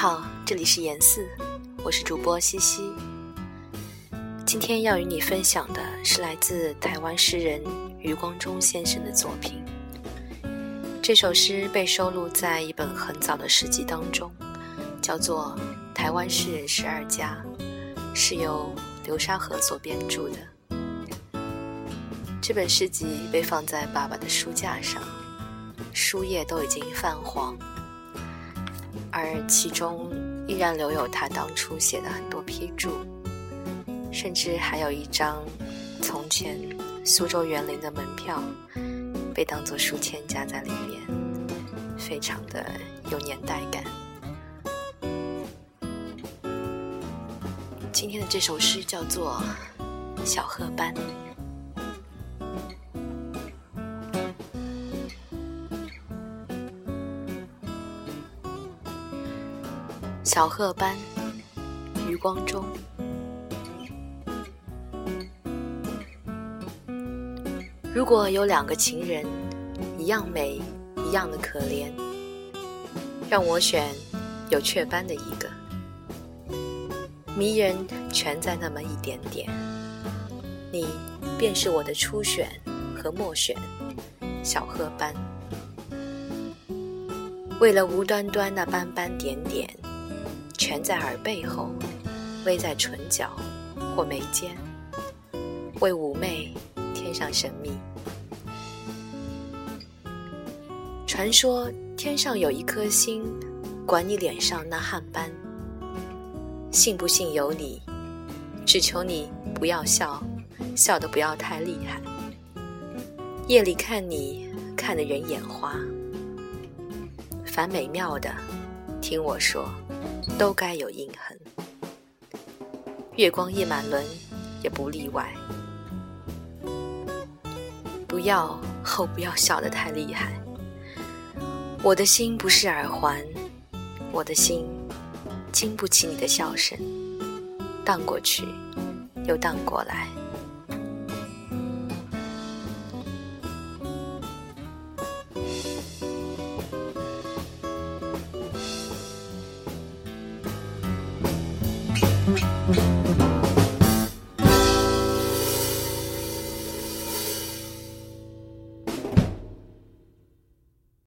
好，这里是严四，我是主播西西。今天要与你分享的是来自台湾诗人余光中先生的作品。这首诗被收录在一本很早的诗集当中，叫做《台湾诗人十二家》，是由流沙河所编著的。这本诗集被放在爸爸的书架上，书页都已经泛黄。而其中依然留有他当初写的很多批注，甚至还有一张从前苏州园林的门票，被当作书签夹在里面，非常的有年代感。今天的这首诗叫做《小褐斑》。小褐斑，余光中。如果有两个情人，一样美，一样的可怜，让我选有雀斑的一个。迷人全在那么一点点，你便是我的初选和末选，小褐斑。为了无端端那斑斑点点。全在耳背后，微在唇角或眉间，为妩媚添上神秘。传说天上有一颗星，管你脸上那汗斑。信不信由你，只求你不要笑，笑得不要太厉害。夜里看你，看得人眼花。凡美妙的，听我说。都该有印痕，月光夜满轮也不例外。不要后不要笑得太厉害。我的心不是耳环，我的心经不起你的笑声，荡过去又荡过来。Mm-hmm.